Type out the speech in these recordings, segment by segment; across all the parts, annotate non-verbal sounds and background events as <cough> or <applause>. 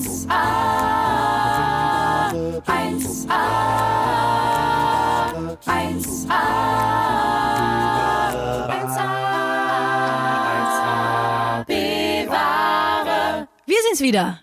1a, 1a, 1a, 1a, bewahre. Wir sind's wieder.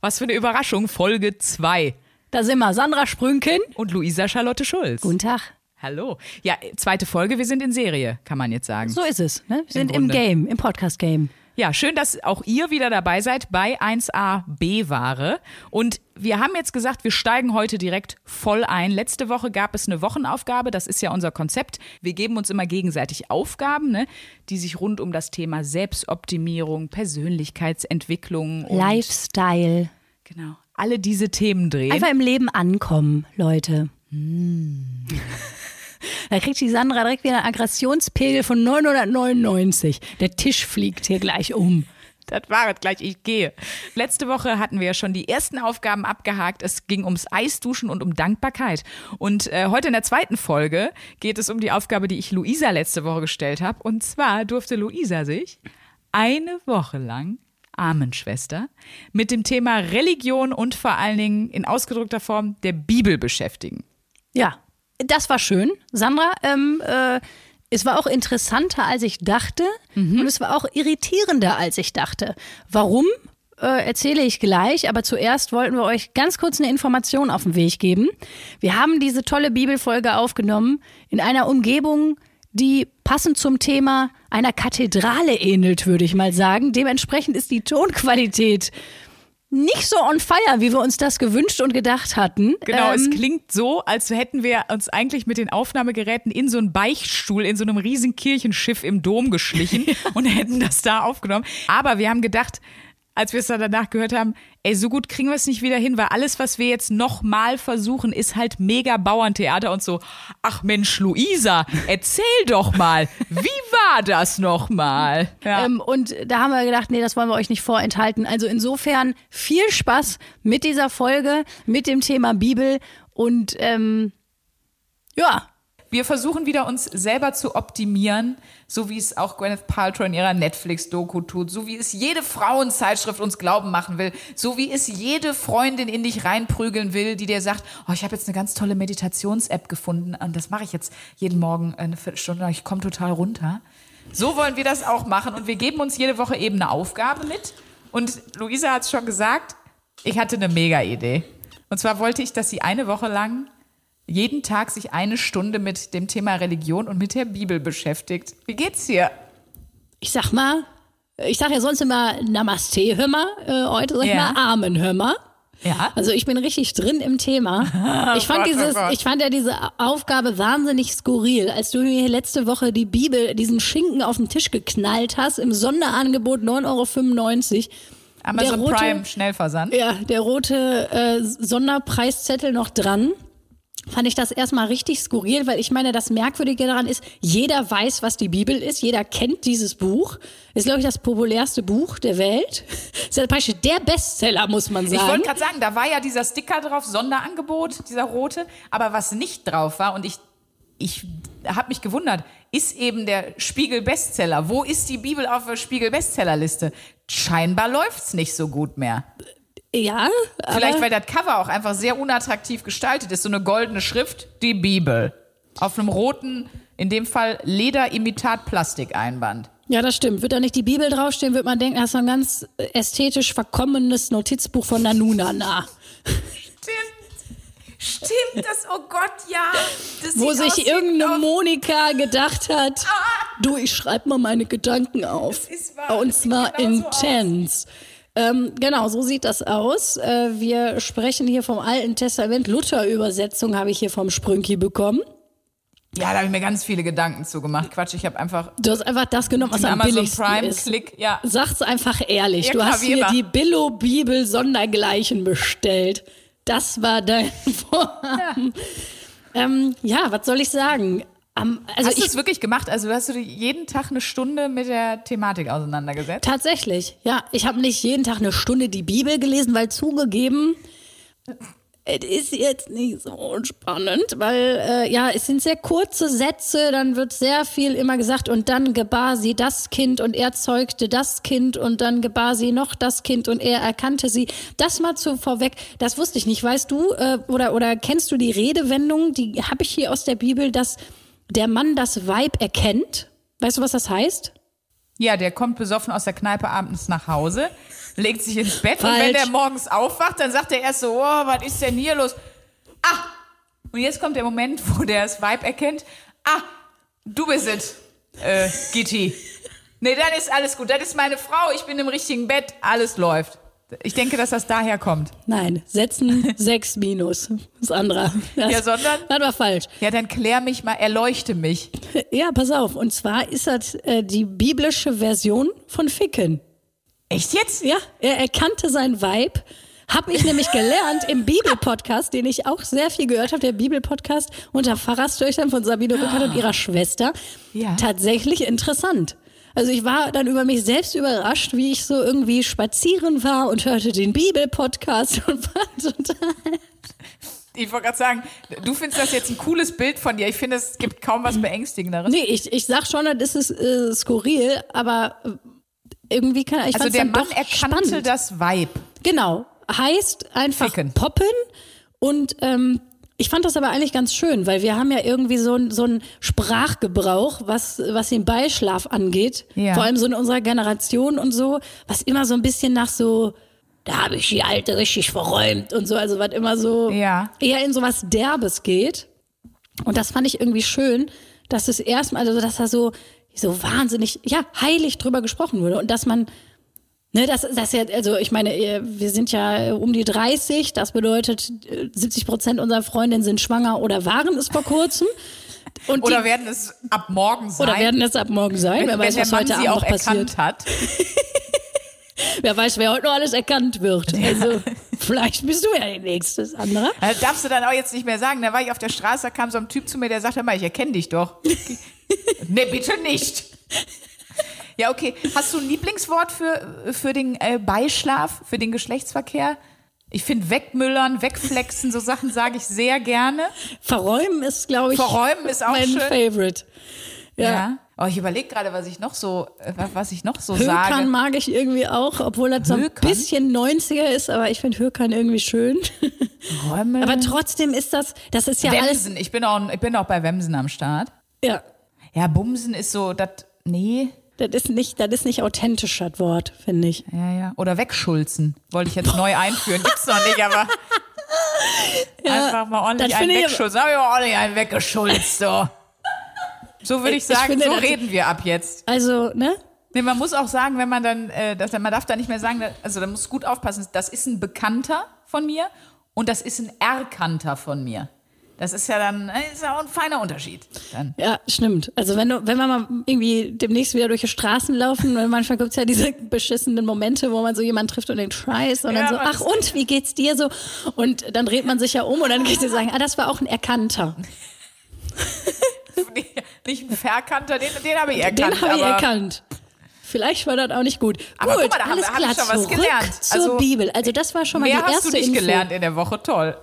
Was für eine Überraschung, Folge 2. Da sind wir. Sandra Sprünken. Und Luisa Charlotte Schulz. Guten Tag. Hallo. Ja, zweite Folge, wir sind in Serie, kann man jetzt sagen. So ist es. Ne? Wir sind im Grunde. Game, im Podcast-Game. Ja, schön, dass auch ihr wieder dabei seid bei 1a B-Ware. Und wir haben jetzt gesagt, wir steigen heute direkt voll ein. Letzte Woche gab es eine Wochenaufgabe, das ist ja unser Konzept. Wir geben uns immer gegenseitig Aufgaben, ne, die sich rund um das Thema Selbstoptimierung, Persönlichkeitsentwicklung und Lifestyle. genau, alle diese Themen drehen. Einfach im Leben ankommen, Leute. <laughs> Da kriegt die Sandra direkt wieder einen Aggressionspegel von 999. Der Tisch fliegt hier gleich um. Das war es gleich, ich gehe. Letzte Woche hatten wir ja schon die ersten Aufgaben abgehakt. Es ging ums Eisduschen und um Dankbarkeit. Und äh, heute in der zweiten Folge geht es um die Aufgabe, die ich Luisa letzte Woche gestellt habe. Und zwar durfte Luisa sich eine Woche lang Armenschwester mit dem Thema Religion und vor allen Dingen in ausgedrückter Form der Bibel beschäftigen. Ja, das war schön. Sandra, ähm, äh, es war auch interessanter, als ich dachte. Und es war auch irritierender, als ich dachte. Warum? Äh, erzähle ich gleich, aber zuerst wollten wir euch ganz kurz eine Information auf den Weg geben. Wir haben diese tolle Bibelfolge aufgenommen in einer Umgebung, die passend zum Thema einer Kathedrale ähnelt, würde ich mal sagen. Dementsprechend ist die Tonqualität nicht so on fire, wie wir uns das gewünscht und gedacht hatten. Genau, Ähm, es klingt so, als hätten wir uns eigentlich mit den Aufnahmegeräten in so einen Beichtstuhl, in so einem riesen Kirchenschiff im Dom geschlichen <laughs> und hätten das da aufgenommen. Aber wir haben gedacht, als wir es dann danach gehört haben, ey, so gut kriegen wir es nicht wieder hin, weil alles, was wir jetzt nochmal versuchen, ist halt mega Bauerntheater und so. Ach Mensch, Luisa, erzähl doch mal, wie war das nochmal? Ja. Ähm, und da haben wir gedacht, nee, das wollen wir euch nicht vorenthalten. Also insofern viel Spaß mit dieser Folge, mit dem Thema Bibel und ähm, ja, Wir versuchen wieder uns selber zu optimieren, so wie es auch Gwyneth Paltrow in ihrer Netflix-Doku tut, so wie es jede Frauenzeitschrift uns glauben machen will, so wie es jede Freundin in dich reinprügeln will, die dir sagt, oh, ich habe jetzt eine ganz tolle Meditations-App gefunden und das mache ich jetzt jeden Morgen eine Viertelstunde, ich komme total runter. So wollen wir das auch machen und wir geben uns jede Woche eben eine Aufgabe mit. Und Luisa hat es schon gesagt, ich hatte eine Mega-Idee. Und zwar wollte ich, dass sie eine Woche lang jeden Tag sich eine Stunde mit dem Thema Religion und mit der Bibel beschäftigt. Wie geht's dir? ich sag mal, ich sag ja sonst immer Namaste, hör mal, äh, heute sag ich Ja. mal Amen, hör mal. Ja. Also ich bin richtig drin im Thema. <laughs> Ich fand, Gott, oh dieses, ich fand ja diese Aufgabe wahnsinnig skurril. Als du mir letzte Woche die Bibel, diesen Schinken auf den Tisch geknallt hast, im Sonderangebot 9,95 Euro. Amazon rote- Prime Schnellversand. Ja, der rote äh, Sonderpreiszettel noch dran. Fand ich das erstmal richtig skurril, weil ich meine, das Merkwürdige daran ist, jeder weiß, was die Bibel ist, jeder kennt dieses Buch. Ist, glaube ich, das populärste Buch der Welt. <laughs> Ist ja praktisch der Bestseller, muss man Ich sagen. wollte gerade sagen, da war ja dieser Sticker drauf, Sonderangebot, dieser rote. Aber was nicht drauf war, und ich, ich habe mich gewundert, ist eben der Spiegel Bestseller. Wo ist die Bibel auf der Spiegel Bestsellerliste? Scheinbar läuft's nicht so gut mehr. Ja, Vielleicht, weil das Cover auch einfach sehr unattraktiv gestaltet ist. So eine goldene Schrift, die Bibel. Auf einem roten, in dem Fall Leder-Imitat-Plastikeinband. ja, das stimmt. Wird da nicht die Bibel draufstehen, wird man denken, das ist ein ganz ästhetisch verkommenes Notizbuch von Nanunana. Stimmt. Stimmt, das, oh Gott, ja. Das Wo sich irgendeine Monika gedacht hat, du, ich schreib mal meine Gedanken auf. Und zwar genau so intens. Ähm, genau, so sieht das aus. Äh, wir sprechen hier vom Alten Testament. Luther-Übersetzung habe ich hier vom Sprünki bekommen. Ja, da habe ich mir ganz viele Gedanken zu gemacht. Quatsch, ich habe einfach Du hast einfach das genommen, was am Amazon billigsten Prime ist. Klick, ja. Sag's einfach ehrlich. Ja, du hast immer. die Billo-Bibel Sondergleichen bestellt. Das war dein <laughs> Vorhaben. Ja, ähm, ja was soll ich sagen? Am, also Hast du es wirklich gemacht? Also hast du jeden Tag eine Stunde mit der Thematik auseinandergesetzt? Tatsächlich, ja. Ich habe nicht jeden Tag eine Stunde die Bibel gelesen, weil zugegeben, es ist jetzt nicht so spannend, weil äh, ja, es sind sehr kurze Sätze, dann wird sehr viel immer gesagt und dann gebar sie das Kind und er zeugte das Kind und dann gebar sie noch das Kind und er erkannte sie. Das mal zu vorweg, das wusste ich nicht. Weißt du äh, oder oder kennst du die Redewendung, die habe ich hier aus der Bibel, dass der Mann das Weib erkennt? Weißt du, was das heißt? Ja, der kommt besoffen aus der Kneipe abends nach Hause, legt sich ins Bett und Falsch. wenn der morgens aufwacht, dann sagt er erst so, oh, was ist denn hier los? Ah! Und jetzt kommt der Moment, wo der das Weib erkennt. Ah, du bist es, äh, Gitti. Nee, dann ist alles gut. Das ist meine Frau, ich bin im richtigen Bett, alles läuft. Ich denke, dass das daher kommt. Nein, setzen <laughs> sechs minus. Das andere. Das, Ja, sondern? Das war falsch. Ja, dann klär mich mal, erleuchte mich. <laughs> Ja, pass auf. Und zwar ist das äh, die biblische Version von Ficken. Echt jetzt? Ja, er erkannte sein Weib. Hab ich nämlich gelernt im <laughs> Bibelpodcast, den ich auch sehr viel gehört habe, der Bibelpodcast unter Pfarrerstöchtern von Sabine Rückert und <gasps> ihrer Schwester. Ja. Tatsächlich interessant. Also ich war dann über mich selbst überrascht, wie ich so irgendwie spazieren war und hörte den Bibelpodcast und <laughs> war total Ich wollte gerade sagen, du findest das jetzt ein cooles Bild von dir. Ich finde, es gibt kaum was Beängstigenderes. Nee, ich, ich sag schon, das ist äh, skurril, aber äh, irgendwie kann ich also der Mann erkannte spannend. das Weib. Genau, heißt einfach Ficken. poppen und ähm, ich fand das aber eigentlich ganz schön, weil wir haben ja irgendwie so ein so ein Sprachgebrauch, was was den Beischlaf angeht, Ja. vor allem so in unserer Generation und so, was immer so ein bisschen nach so da habe ich die alte richtig verräumt und so, also was immer so Ja. eher in so was Derbes geht. Und das fand ich irgendwie schön, dass es erstmal, also dass da so, so wahnsinnig, ja, heilig drüber gesprochen wurde. Und dass man, ne, das, das ja, also ich meine, äh, wir sind ja äh, um die 30, das bedeutet, äh, 70 Prozent unserer Freundinnen sind schwanger oder waren es vor kurzem. Und Oder die, werden es ab morgen sein? oder werden es ab morgen sein. wenn, Wer weiß, was Mann heute sie Abend auch noch passiert. erkannt hat. <laughs> Wer weiß, wer heute noch alles erkannt wird. Also, vielleicht bist du ja die nächste, Sandra. Das darfst du dann auch jetzt nicht mehr sagen. Da war ich auf der Straße, da kam so ein Typ zu mir, der sagte mal, ich erkenne dich doch. <laughs> nee, bitte nicht. Ja, okay. Hast du ein Lieblingswort für, für den äh, Beischlaf, für den Geschlechtsverkehr? Ich finde wegmüllern, wegflexen, so Sachen sage ich sehr gerne. Verräumen ist, glaube ich, Verräumen ist auch mein schön. Favorite. Ja. Ja. Oh, ich überlege gerade, was ich noch so, äh, was ich noch so Hökern sage. mag ich irgendwie auch, obwohl das so ein bisschen 90er ist, aber ich finde Hökern irgendwie schön. Räume. aber trotzdem ist das, das ist ja alles. Wemsen. Ich bin, auch, ich bin auch bei Wemsen am Start. Ja, Ja, Bumsen ist so, das, nee. Das ist nicht, das ist nicht authentisch, das Wort, finde ich. Ja, ja. Oder wegschulzen. Wollte ich jetzt neu <laughs> einführen. Gibt's noch nicht, aber einfach mal ordentlich einen wegschulzen. Hab ich mal ordentlich einen weggeschulzt, so. So würde ich Ich sagen, finde, so reden wir ab jetzt. Also, ne? Nee, man muss auch sagen, wenn man dann, äh, das, man darf da nicht mehr sagen, also da muss gut aufpassen, das ist ein Bekannter von mir und das ist ein Erkannter von mir. Das ist ja dann, äh, ist ja auch ein feiner Unterschied. Dann. Ja, stimmt. Also wenn du, wenn wir mal irgendwie demnächst wieder durch die Straßen laufen, weil manchmal gibt's ja diese beschissenen Momente, wo man so jemanden trifft und denkt, Scheiß, und Ja, dann so, ach und, wie geht's dir so? Und dann dreht man sich ja um und dann geht sie sagen, ah, das war auch ein Erkannter. <laughs> Nicht ein Verkannter, den, den habe ich erkannt. Den habe ich erkannt. Vielleicht war das auch nicht gut. Aber gut, guck mal, da haben alles wir- hab klar, ich schon was gelernt. zur Also, Bibel. Also das war schon mal Mehr die hast erste du nicht Info. gelernt in der Woche, toll.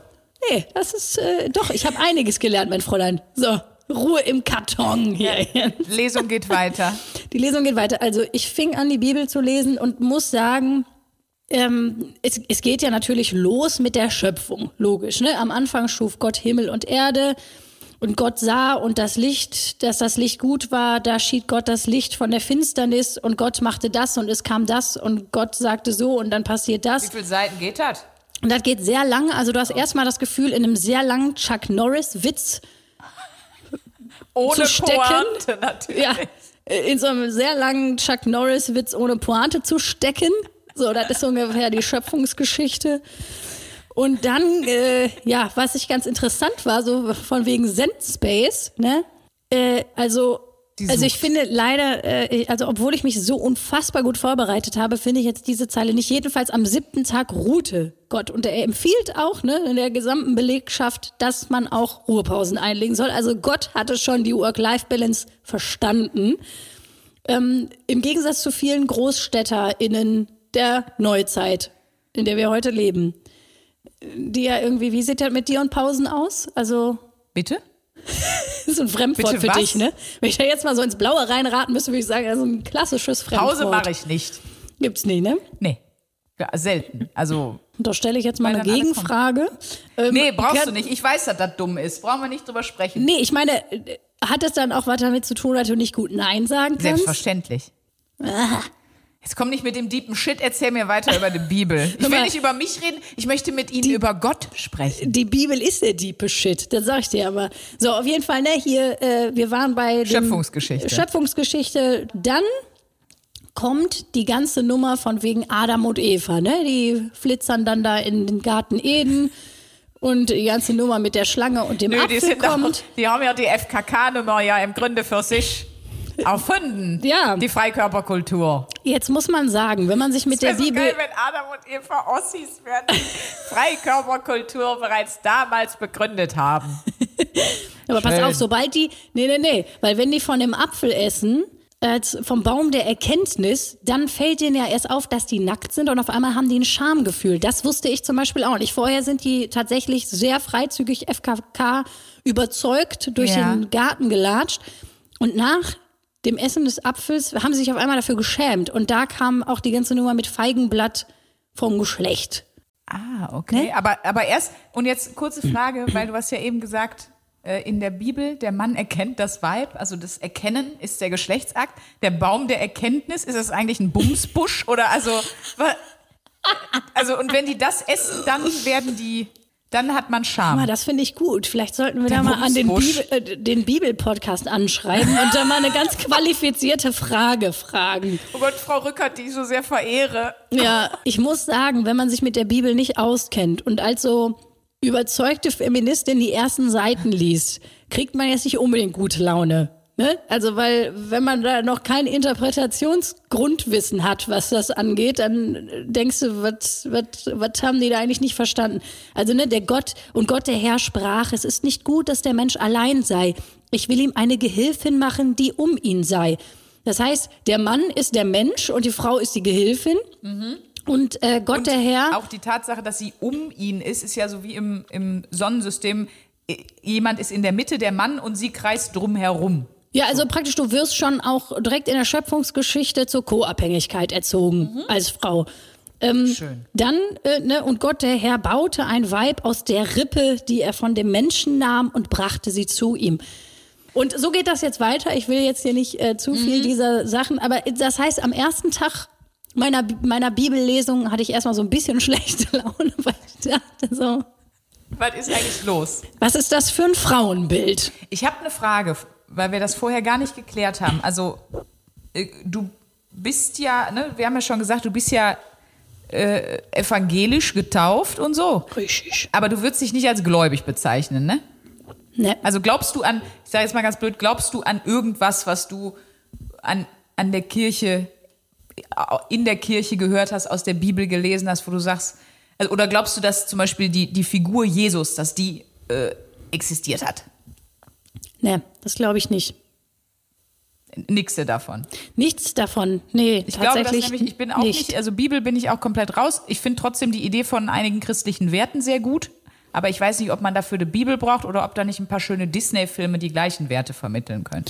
Nee, das ist, äh, doch, ich habe einiges gelernt, mein Fräulein. So, Ruhe im Karton hier. Lesung geht weiter. <laughs> Die Lesung geht weiter. Also ich fing an, die Bibel zu lesen und muss sagen, ähm, es, es geht ja natürlich los mit der Schöpfung, logisch. Ne? Am Anfang schuf Gott Himmel und Erde und Gott sah und das Licht, dass das Licht gut war, da schied Gott das Licht von der Finsternis und Gott machte das und es kam das und Gott sagte so und dann passiert Wie das. viele Seiten geht das? Und das geht sehr lang. Also du hast erstmal das Gefühl, in einem sehr langen Chuck Norris-Witz Ohne Zu stecken? Pointe natürlich. ja, in so einem sehr langen Chuck Norris-Witz ohne Pointe zu stecken. So, das ist ungefähr die Schöpfungsgeschichte. Und dann, äh, ja, was ich ganz interessant war, so von wegen Zen-Space, ne? Äh, also, Die also ich sucht. finde leider, äh, also obwohl ich mich so unfassbar gut vorbereitet habe, finde ich jetzt diese Zeile nicht. Jedenfalls am siebten Tag ruhte Gott. Und er empfiehlt auch, ne, in der gesamten Belegschaft, dass man auch Ruhepausen einlegen soll. Also Gott hatte schon die Work-Life-Balance verstanden. Ähm, Im Gegensatz zu vielen GroßstädterInnen der Neuzeit, in der wir heute leben. die ja irgendwie, wie sieht das mit dir und Pausen aus? Also, Bitte? <laughs> das ist ein Fremdwort Bitte für was? dich, ne? Wenn ich da jetzt mal so ins Blaue reinraten müsste, würde ich sagen, also ein klassisches Fremdwort. Pause mache ich nicht. Gibt's nicht, ne? Nee. Ja, selten. Also, Und da stelle ich jetzt mal eine Gegenfrage. Ähm, nee, brauchst du nicht. Ich weiß, dass das dumm ist. Brauchen wir nicht drüber sprechen. Nee, ich meine, äh, hat das dann auch was damit zu tun, dass du nicht gut Nein sagen kannst? Selbstverständlich. Jetzt komm nicht mit dem deepen Shit, erzähl mir weiter über die Bibel. Ich will nicht über mich reden, ich möchte mit Ihnen über Gott sprechen. Die Bibel ist der diepe Shit, das sag ich dir aber. So, auf jeden Fall, ne, hier, äh, wir waren bei Schöpfungsgeschichte. Schöpfungsgeschichte. Dann kommt die ganze Nummer von wegen Adam und Eva, ne? Die flitzern dann da in den Garten Eden und die ganze Nummer mit der Schlange und dem Nö, die, Apfel sind doch, kommt. die haben ja die FKK-Nummer ja im Grunde für sich <laughs> erfunden. Ja. Die Freikörperkultur. Jetzt muss man sagen, wenn man sich mit der so Bibel geil, wenn Adam und Eva Ossis werden, die <laughs> Freikörperkultur bereits damals begründet haben. <laughs> Aber pass Schön. auf, sobald die. Nee, nee, nee. Weil wenn die von dem Apfel essen, vom Baum der Erkenntnis, dann fällt denen ja erst auf, dass die nackt sind und auf einmal haben die ein Schamgefühl. Das wusste ich zum Beispiel auch nicht. Vorher sind die tatsächlich sehr freizügig FKK überzeugt durch Ja. den Garten gelatscht. Und nach dem Essen des Apfels haben sie sich auf einmal dafür geschämt. Und da kam auch die ganze Nummer mit Feigenblatt vom Geschlecht. Ah, okay. Ne? Aber, aber erst, und jetzt kurze Frage, weil du hast ja eben gesagt, äh, in der Bibel, der Mann erkennt das Weib, also das Erkennen ist der Geschlechtsakt. Der Baum der Erkenntnis, ist das eigentlich ein Bumsbusch? Oder also, also, und wenn die das essen, dann werden die, dann hat man Scham. das finde ich gut. Vielleicht sollten wir Der da mal an den. Bibel, äh, den Bibel-Podcast anschreiben und da mal eine ganz qualifizierte Frage fragen. Oh Gott, Frau Rückert, die ich so sehr verehre. Ja, ich muss sagen, wenn man sich mit der Bibel nicht auskennt und als so überzeugte Feministin die ersten Seiten liest, kriegt man jetzt nicht unbedingt gute Laune. Ne? Also, weil, wenn man da noch kein Interpretationsgrundwissen hat, was das angeht, dann denkst du, was haben die da eigentlich nicht verstanden? Also, ne, der Gott und Gott der Herr sprach, es ist nicht gut, dass der Mensch allein sei. Ich will ihm eine Gehilfin machen, die um ihn sei. Das heißt, der Mann ist der Mensch und die Frau ist die Gehilfin. Und äh, Gott der Herr. Auch die Tatsache, dass sie um ihn ist, ist ja so wie im, im Sonnensystem. I- Jemand ist in der Mitte, der Mann, und sie kreist drum herum. Ja, also praktisch, du wirst schon auch direkt in der Schöpfungsgeschichte zur Co-Abhängigkeit erzogen als Frau. Ähm, Schön. Dann, äh, ne, und Gott, der Herr, baute ein Weib aus der Rippe, die er von dem Menschen nahm und brachte sie zu ihm. Und so geht das jetzt weiter. Ich will jetzt hier nicht äh, zu viel dieser Sachen, aber das heißt, am ersten Tag meiner, meiner Bibellesung hatte ich erstmal so ein bisschen <laughs> schlechte Laune, weil ich dachte so, Was ist eigentlich los? was ist das für ein Frauenbild? Ich habe eine Frage, weil wir das vorher gar nicht geklärt haben. Also, äh, du bist ja, ne, wir haben ja schon gesagt, du bist ja äh, evangelisch getauft und so. Richtig. Aber du würdest dich nicht als gläubig bezeichnen, ne? Ne? Also glaubst du an, ich sage jetzt mal ganz blöd, glaubst du an irgendwas, was du an, an der Kirche, in der Kirche gehört hast, aus der Bibel gelesen hast, wo du sagst, also, oder glaubst du, dass zum Beispiel die, die Figur Jesus, dass die äh, existiert hat? Ne, das glaube ich nicht. Nix davon. Nichts davon. Nee, Ich glaube, dass nämlich, ich bin auch nicht. also Bibel bin ich auch komplett raus. Ich finde trotzdem die Idee von einigen christlichen Werten sehr gut. Aber ich weiß nicht, ob man dafür eine Bibel braucht oder ob da nicht ein paar schöne Disney-Filme die gleichen Werte vermitteln können.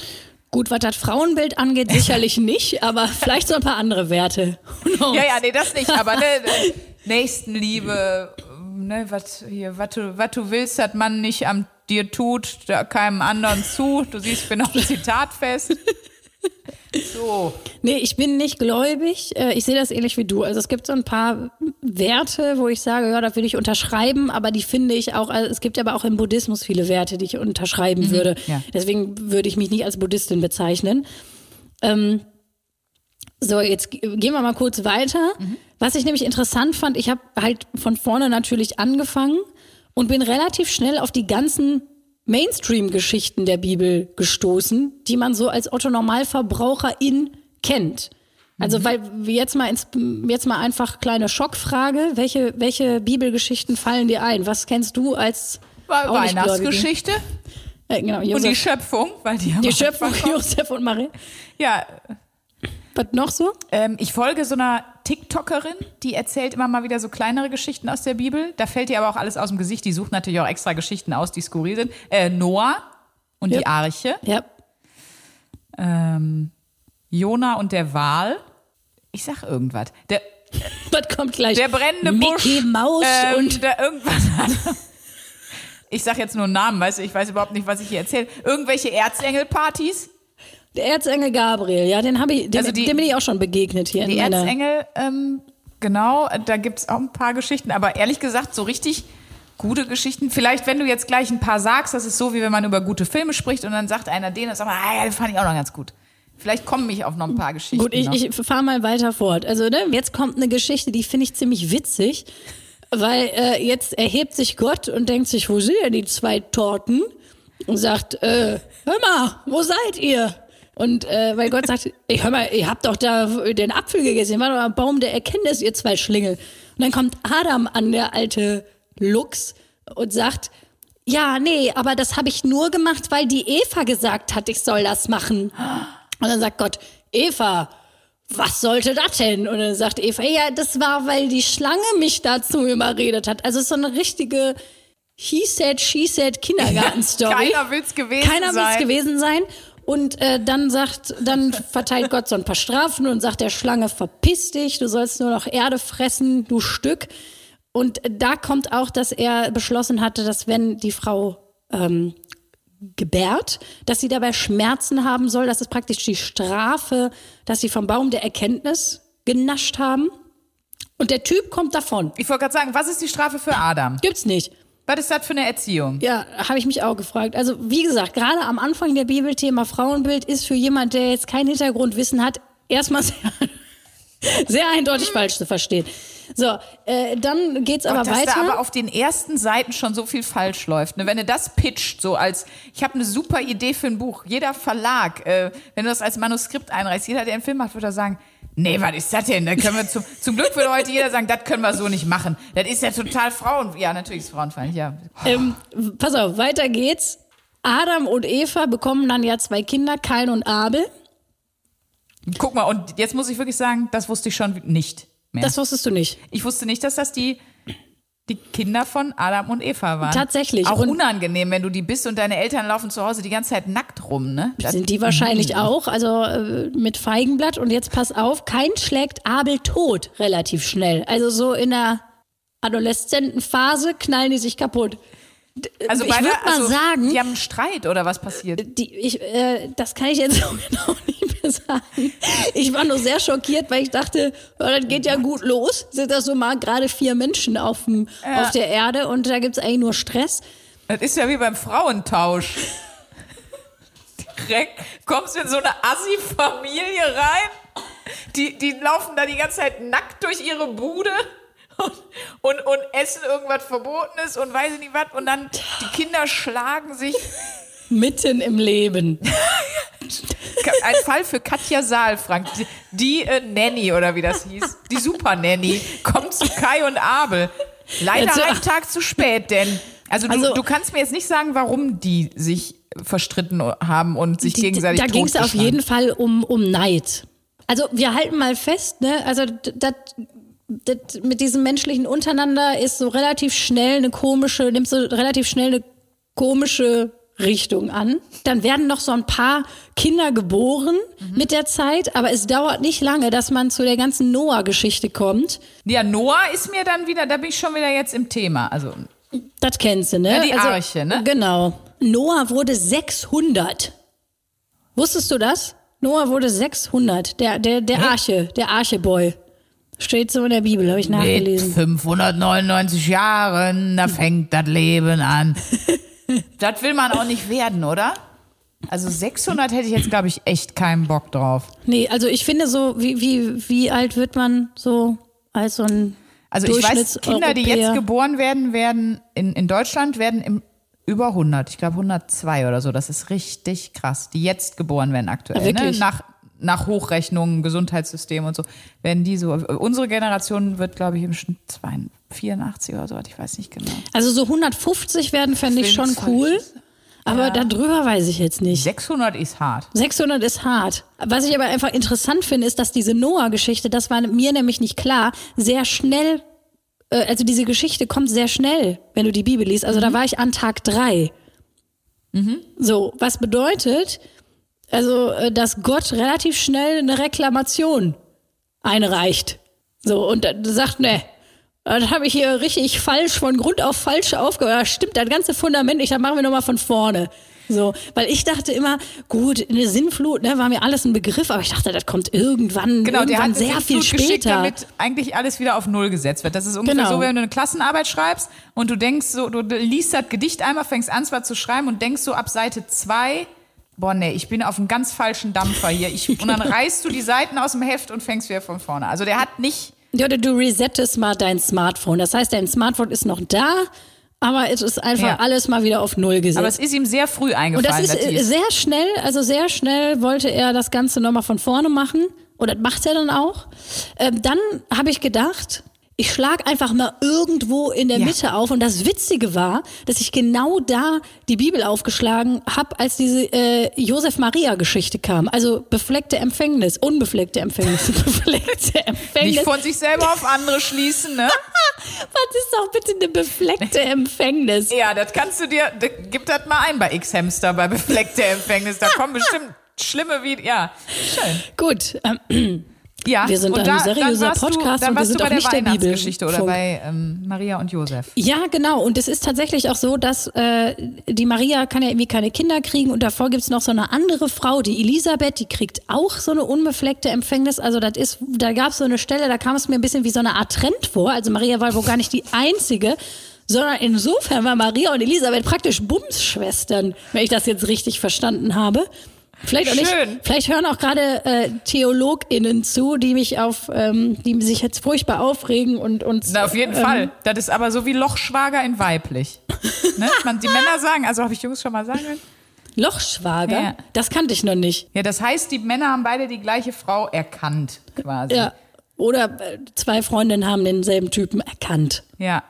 Gut, was das Frauenbild angeht, sicherlich <laughs> nicht, aber vielleicht so ein paar andere Werte. Ja, ja, nee, das nicht, aber ne, <laughs> Nächstenliebe, ne, was hier, was du, was du willst, hat man nicht am dir tut, keinem anderen zu. Du siehst, ich bin auch zitatfest. <laughs> So. Nee, ich bin nicht gläubig. Äh, Ich sehe das ähnlich wie du. Also es gibt so ein paar Werte, wo ich sage, ja, da würde ich unterschreiben, aber die finde ich auch, also es gibt aber auch im Buddhismus viele Werte, die ich unterschreiben würde. ja. Deswegen würde ich mich nicht als Buddhistin bezeichnen. Ähm, so, jetzt gehen wir mal kurz weiter. Was ich nämlich interessant fand, ich habe halt von vorne natürlich angefangen und bin relativ schnell auf die ganzen Mainstream-Geschichten der Bibel gestoßen, die man so als Otto-Normalverbraucherin kennt. Also, weil wir jetzt mal ins, jetzt mal einfach kleine Schockfrage. Welche, welche Bibelgeschichten fallen dir ein? Was kennst du als? Weihnachtsgeschichte Äh, genau, und die Josef, Schöpfung, weil die, am die Schöpfung. Josef und Maria. Ja, Was noch so? Ähm, ich folge so einer TikTokerin, die erzählt immer mal wieder so kleinere Geschichten aus der Bibel. Da fällt ihr aber auch alles aus dem Gesicht. Die sucht natürlich auch extra Geschichten aus, die skurril sind. Äh, Noah und die Yep. Arche. Ja. Ähm, Jona und der Wal. Ich sag irgendwas. Der, Was kommt gleich? der brennende Busch. Mickey Maus ähm, und der irgendwas. Ich sag jetzt nur Namen, weißt du, ich weiß überhaupt nicht, was ich hier erzähle. Irgendwelche Erzengelpartys. Der Erzengel Gabriel. Ja, den habe ich, dem, Also die- dem bin ich auch schon begegnet hier Die. Erzengel, ähm, genau, da gibt's auch ein paar Geschichten, aber ehrlich gesagt, so richtig gute Geschichten. Vielleicht, wenn du jetzt gleich ein paar sagst, das ist so, wie wenn man über gute Filme spricht und dann sagt einer den und sagt, ah ja, den fand ich auch noch ganz gut. Vielleicht kommen mich auf noch ein paar Geschichten. Gut, ich, noch. ich fahre mal weiter fort. Also, ne, jetzt kommt eine Geschichte, die finde ich ziemlich witzig, weil äh, jetzt erhebt sich Gott und denkt sich, wo sind denn die zwei Torten? Und sagt, äh, hör mal, wo seid ihr? Und äh, weil Gott sagt, ich hör mal, ihr habt doch da den Apfel gegessen, ihr war doch am Baum der Erkenntnis, ihr zwei Schlingel. Und dann kommt Adam an, der alte Lux, und sagt, ja, nee, aber das habe ich nur gemacht, weil die Eva gesagt hat, ich soll das machen. Und dann sagt Gott, Eva, was sollte das denn? Und dann sagt Eva, ja, das war, weil die Schlange mich dazu überredet hat. Also es ist so eine richtige He said, she said <laughs> Kindergartenstory. Keiner will's gewesen Keiner sein. will's gewesen sein. Und äh, dann sagt, dann verteilt Gott so ein paar Strafen und sagt der Schlange, verpiss dich, du sollst nur noch Erde fressen, du Stück. Und da kommt auch, dass er beschlossen hatte, dass wenn die Frau ähm, gebärt, dass sie dabei Schmerzen haben soll. Das ist praktisch die Strafe, dass sie vom Baum der Erkenntnis genascht haben. Und der Typ kommt davon. ich wollte gerade sagen, was ist die Strafe für Adam? Gibt's nicht. Was ist das für eine Erziehung? Ja, habe ich mich auch gefragt. Also wie gesagt, gerade am Anfang der Bibel Thema Frauenbild ist für jemand, der jetzt kein Hintergrundwissen hat, erstmal <laughs> sehr, sehr eindeutig falsch zu verstehen. So, äh, dann geht's aber Und dass weiter. da aber auf den ersten Seiten schon so viel falsch läuft. Ne? Wenn du das pitcht, so als, ich habe eine super Idee für ein Buch. Jeder Verlag, äh, wenn du das als Manuskript einreichst, jeder, der einen Film macht, würde da sagen, nee, was ist das denn? Da können wir zum, zum Glück würde heute jeder sagen, das können wir so nicht machen. Das ist ja total Frauen, ja, natürlich ist es frauenfeindlich, ja. ähm, pass auf, weiter geht's. Adam und Eva bekommen dann ja zwei Kinder, Kain und Abel. Guck mal, und jetzt muss ich wirklich sagen, das wusste ich schon nicht mehr. Das wusstest du nicht. ich wusste nicht, dass das die, die Kinder von Adam und Eva waren. Tatsächlich. Auch Und- unangenehm, wenn du die bist und deine Eltern laufen zu Hause die ganze Zeit nackt rum, ne? Das- Sind die wahrscheinlich auch, also äh, mit Feigenblatt. Und jetzt pass auf, Kain schlägt Abel tot relativ schnell. Also so in der adoleszenten Phase knallen die sich kaputt. Also ich würde mal also, sagen, die haben einen Streit oder was passiert? die, ich, äh, das kann ich jetzt <laughs> so genau nicht mehr sagen. Ich war nur sehr schockiert, weil ich dachte, ja, das geht ja gut los. Sind das so mal gerade vier Menschen auf, dem, auf der Erde und da gibt's eigentlich nur Stress. Das ist ja wie beim Frauentausch. Direkt kommst du in so eine Assi-Familie rein. Die, die laufen da die ganze Zeit nackt durch ihre Bude <laughs> und, und, essen irgendwas Verbotenes und weiß ich nicht was. Und dann die Kinder schlagen sich. <laughs> Mitten im Leben. Ein Fall für Katja Saal, Frank. Die, die äh, Nanny oder wie das hieß. Die Super Nanny. Kommt zu Kai und Abel. Leider Ja, einen Tag zu spät, denn. Also du, Also- du kannst mir jetzt nicht sagen, warum die sich verstritten haben und sich Die- gegenseitig Da ging es auf jeden Fall um, um Neid. Also wir halten mal fest, ne, also das mit diesem menschlichen Untereinander ist so relativ schnell eine komische, nimmt so relativ schnell eine komische Richtung an. Dann werden noch so ein paar Kinder geboren Mhm. mit der Zeit, aber es dauert nicht lange, dass man zu der ganzen Noah-Geschichte kommt. Ja, Noah ist mir dann wieder, da bin ich schon wieder jetzt im Thema. Also Das kennst du, ne? Ja, die Arche, ne? Genau. Noah wurde 600. Wusstest du das? Noah wurde 600. Der, der, der Arche, der Arche-Boy. Steht so in der Bibel, habe ich mit nachgelesen. 599 Jahren, da <laughs> fängt das Leben an. das will man auch nicht werden, oder? Also 600 hätte ich jetzt, glaube ich, echt keinen Bock drauf. Nee, also ich finde so, wie, wie, wie alt wird man so als so ein Also ich weiß, Kinder, die jetzt geboren werden, werden in, in Deutschland werden im über 100. Ich glaube 102 oder so. Das ist richtig krass. Die jetzt geboren werden aktuell. Ah, ne? Nach, nach Hochrechnungen, Gesundheitssystem und so. Werden die so. Unsere Generation wird, glaube ich, im Schnitt 82 84 oder so. Ich weiß nicht genau. Also so 150 werden fände ich schon cool. Aber darüber weiß ich jetzt nicht. 600 ist hart. 600 ist hart. Was ich aber einfach interessant finde, ist, dass diese Noah-Geschichte, das war mir nämlich nicht klar, sehr schnell, äh, also diese Geschichte kommt sehr schnell, wenn du die Bibel liest. Also da war ich an Tag drei. So, was bedeutet, also, äh, dass Gott relativ schnell eine Reklamation einreicht. So, und dann sagt, ne, das habe ich hier richtig falsch, von Grund auf falsch aufgehört. Stimmt, das ganze Fundament nicht, dann machen wir nochmal von vorne. So, weil ich dachte immer, gut, eine Sinnflut, ne, war mir alles ein Begriff, aber ich dachte, das kommt irgendwann, Genau, irgendwann sehr den viel Flut geschickt, später. damit eigentlich alles wieder auf Null gesetzt wird. Das ist ungefähr Genau. so, wenn du eine Klassenarbeit schreibst und du denkst so, du liest das Gedicht einmal, fängst an zwar zu schreiben und denkst so ab Seite zwei, boah nee, ich bin auf einem ganz falschen Dampfer hier. Ich, und dann reißt du die Seiten aus dem Heft und fängst wieder von vorne. Also der hat nicht, Ja, oder du resettest mal dein Smartphone. Das heißt, dein Smartphone ist noch da, aber es ist einfach Ja. alles mal wieder auf Null gesetzt. aber es ist ihm sehr früh Und eingefallen. das ist äh, sehr schnell, also sehr schnell wollte er das Ganze nochmal von vorne machen. Und das macht er dann auch. Ähm, dann habe ich gedacht, ich schlag einfach mal irgendwo in der Ja. Mitte auf. Und das Witzige war, dass ich genau da die Bibel aufgeschlagen habe, als diese äh, Josef-Maria-Geschichte kam. Also befleckte Empfängnis, unbefleckte Empfängnis, <laughs> befleckte Empfängnis. nicht von sich selber auf andere schließen, ne? <laughs> Was ist doch bitte eine befleckte Empfängnis? Ja, das kannst du dir, gib das mal ein bei X-Hamster, bei befleckter Empfängnis. Da kommen <laughs> bestimmt schlimme Videos. Ja, schön. Gut, ähm, Ja, Wir sind ein da, seriöser Podcast du, und wir sind auch nicht der Weihnachtsgeschichte oder bei ähm, Maria und Josef. Ja, genau. Und es ist tatsächlich auch so, dass äh, die Maria kann ja irgendwie keine Kinder kriegen und davor gibt's noch so eine andere Frau, die Elisabeth, die kriegt auch so eine unbefleckte Empfängnis. Also das ist, da gab's so eine Stelle, da kam es mir ein bisschen wie so eine Art Trend vor. Also Maria war wohl gar nicht die einzige, sondern insofern war Maria und Elisabeth praktisch Bumsschwestern, wenn ich das jetzt richtig verstanden habe. Vielleicht, auch nicht, Schön. vielleicht hören auch gerade äh, TheologInnen zu, die mich auf, ähm, die sich jetzt furchtbar aufregen und uns. Na, auf jeden ähm, Fall. Das ist aber so wie Lochschwager in weiblich. <laughs> ne? Man, die Männer sagen, also habe ich Jungs schon mal sagen können. Lochschwager? Ja. Das kannte ich noch nicht. Ja, das heißt, die Männer haben beide die gleiche Frau erkannt, quasi. Ja. Oder äh, zwei Freundinnen haben denselben Typen erkannt. ja.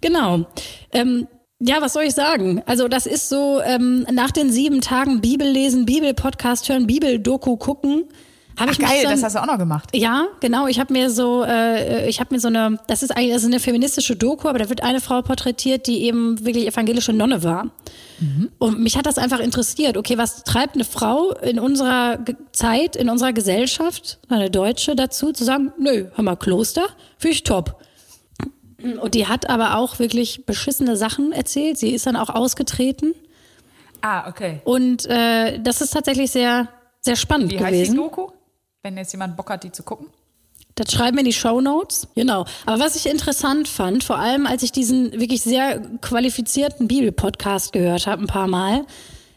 Genau. Ähm, ja, was soll ich sagen? Also das ist so, ähm, nach den sieben Tagen Bibel lesen, Bibel-Podcast hören, Bibel-Doku gucken, habe ich mich Geil, dann, das hast du auch noch gemacht. Ja, genau. Ich habe mir so, äh, ich habe mir so eine, das ist eigentlich das ist eine feministische Doku, aber da wird eine Frau porträtiert, die eben wirklich evangelische Nonne war. Und mich hat das einfach interessiert. Okay, was treibt eine Frau in unserer Ge- Zeit, in unserer Gesellschaft, eine Deutsche, dazu zu sagen, nö, hör mal, Kloster, finde ich top. Und die hat aber auch wirklich beschissene Sachen erzählt. Sie ist dann auch ausgetreten. Ah, okay. Und äh, das ist tatsächlich sehr, sehr spannend Wie heißt gewesen. die Doku? Wenn jetzt jemand Bock hat, die zu gucken. Das schreiben wir in die Show Notes. Genau. Aber was ich interessant fand, vor allem als ich diesen wirklich sehr qualifizierten Bibelpodcast gehört habe, ein paar Mal,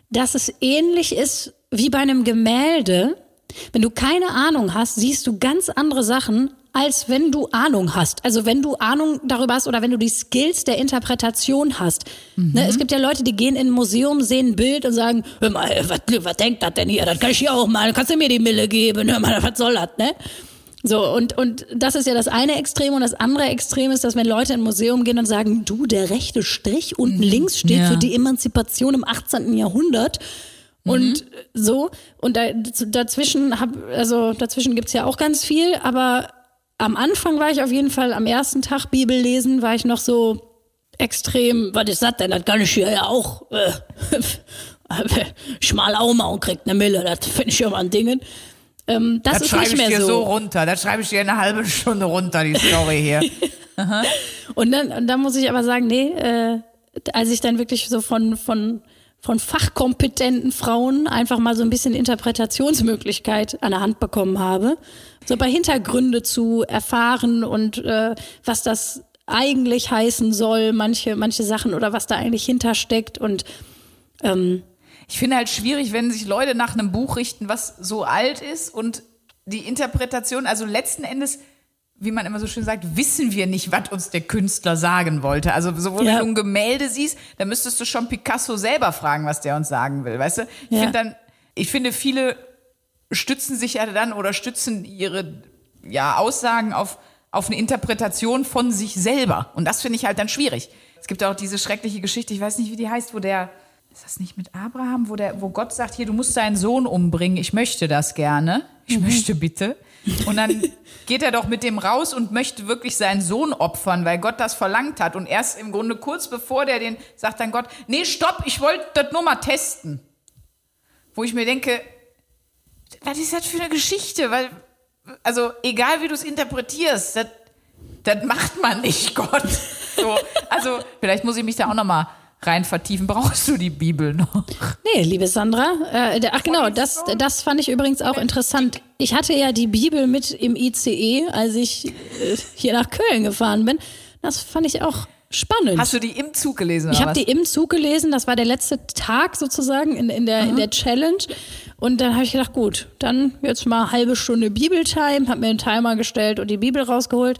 dass es ähnlich ist wie bei einem Gemälde. Wenn du keine Ahnung hast, siehst du ganz andere Sachen, als wenn du Ahnung hast. Also wenn du Ahnung darüber hast oder wenn du die Skills der Interpretation hast. Ne, es gibt ja Leute, die gehen in ein Museum, sehen ein Bild und sagen, hör mal, was, was denkt das denn hier? Das kann ich hier auch mal. Kannst du mir die Mille geben? Hör mal, was soll das, ne? So, und, und das ist ja das eine Extrem und das andere Extrem ist, dass wenn Leute in ein Museum gehen und sagen, du, der rechte Strich unten links steht Ja. für die Emanzipation im 18. Jahrhundert. Und so, und da, dazwischen hab, also dazwischen gibt's ja auch ganz viel, aber am Anfang war ich auf jeden Fall am ersten Tag Bibel lesen, war ich noch so extrem, was ist das denn? Das kann ich hier ja auch. Äh, <laughs> schmal Auma und kriegt eine Mille, das finde ich mal ein Ding. Ähm, das, Das ist schreibe nicht ich mehr dir so. so. runter. Das schreibe ich dir eine halbe Stunde runter, die Story hier. <laughs> Und dann, und dann muss ich aber sagen, nee, äh, als ich dann wirklich so von, von, von fachkompetenten Frauen einfach mal so ein bisschen Interpretationsmöglichkeit an der Hand bekommen habe, so ein paar Hintergründe zu erfahren und äh, was das eigentlich heißen soll, manche, manche Sachen oder was da eigentlich hintersteckt und ähm, Ich finde halt schwierig, wenn sich Leute nach einem Buch richten, was so alt ist und die Interpretation, also letzten Endes, wie man immer so schön sagt, wissen wir nicht, was uns der Künstler sagen wollte. Also sowohl Ja. wenn du ein Gemälde siehst, dann müsstest du schon Picasso selber fragen, was der uns sagen will, weißt du? Ich Ja. finde dann, ich finde viele stützen sich ja dann oder stützen ihre ja, Aussagen auf, auf eine Interpretation von sich selber. Und das finde ich halt dann schwierig. Es gibt auch diese schreckliche Geschichte, ich weiß nicht, wie die heißt, wo der ist das nicht mit Abraham, wo, der, wo Gott sagt, hier, du musst deinen Sohn umbringen, ich möchte das gerne, ich möchte bitte. Und dann geht er doch mit dem raus und möchte wirklich seinen Sohn opfern, weil Gott das verlangt hat. Und erst im Grunde kurz bevor der den, sagt dann Gott, nee, stopp, ich wollte das nur mal testen. Wo ich mir denke, was ist das für eine Geschichte? Weil, also egal wie du es interpretierst, das, das macht man nicht, <laughs> Gott. So, also vielleicht muss ich mich da auch noch mal rein vertiefen. Brauchst du die Bibel noch? Nee, liebe Sandra. Äh, ach genau, das, das fand ich übrigens auch interessant. Ich hatte ja die Bibel mit im ICE, als ich äh, hier nach Köln gefahren bin. Das fand ich auch spannend. Hast du die im Zug gelesen? Ich oder habe was? die im Zug gelesen, das war der letzte Tag sozusagen in, in, der, in der Challenge. Und dann habe ich gedacht, gut, dann jetzt mal halbe Stunde Bibeltime, habe mir einen Timer gestellt und die Bibel rausgeholt.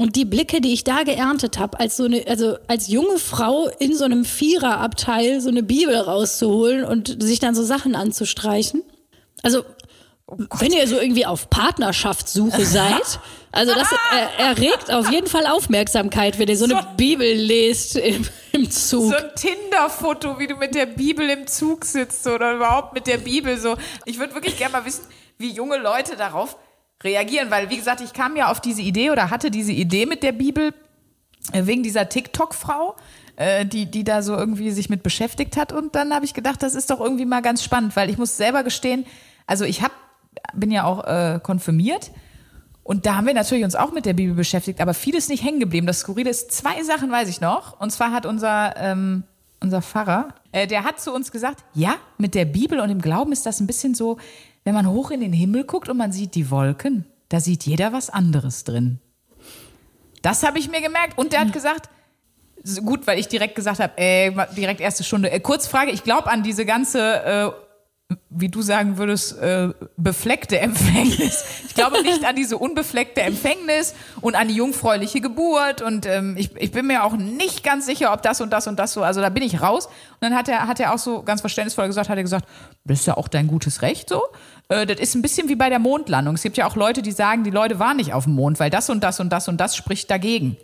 Und die Blicke, die ich da geerntet habe, als so eine, also als junge Frau in so einem Viererabteil so eine Bibel rauszuholen und sich dann so Sachen anzustreichen. Also wenn ihr so irgendwie auf Partnerschaftssuche <laughs> seid, also das äh, erregt auf jeden Fall Aufmerksamkeit, wenn ihr so eine Bibel lest im, im Zug. So ein Tinder-Foto, wie du mit der Bibel im Zug sitzt oder überhaupt mit der Bibel so. Ich würde wirklich gerne mal wissen, wie junge Leute darauf reagieren, weil wie gesagt, ich kam ja auf diese Idee oder hatte diese Idee mit der Bibel äh, wegen dieser TikTok-Frau, äh, die, die da so irgendwie sich mit beschäftigt hat. Und dann habe ich gedacht, das ist doch irgendwie mal ganz spannend, weil ich muss selber gestehen, also ich hab, bin ja auch äh, konfirmiert. Und da haben wir natürlich uns auch mit der Bibel beschäftigt, aber vieles nicht hängen geblieben. Das Skurrile ist, zwei Sachen weiß ich noch. Und zwar hat unser, ähm, unser Pfarrer, äh, der hat zu uns gesagt, ja, mit der Bibel und dem Glauben ist das ein bisschen so, wenn man hoch in den Himmel guckt und man sieht die Wolken, da sieht jeder was anderes drin. Das habe ich mir gemerkt. Und der hat gesagt, gut, weil ich direkt gesagt habe, äh, direkt erste Stunde. Äh, Kurzfrage, ich glaube an diese ganze, äh, wie du sagen würdest, äh, befleckte Empfängnis. Ich glaube nicht an diese unbefleckte Empfängnis und an die jungfräuliche Geburt. Und ähm, ich, ich bin mir auch nicht ganz sicher, ob das und das und das so. Also da bin ich raus. Und dann hat er, hat er auch so ganz verständnisvoll gesagt, hat er gesagt, das ist ja auch dein gutes Recht so. Äh, das ist ein bisschen wie bei der Mondlandung. Es gibt ja auch Leute, die sagen, die Leute waren nicht auf dem Mond, weil das und das und das und das spricht dagegen.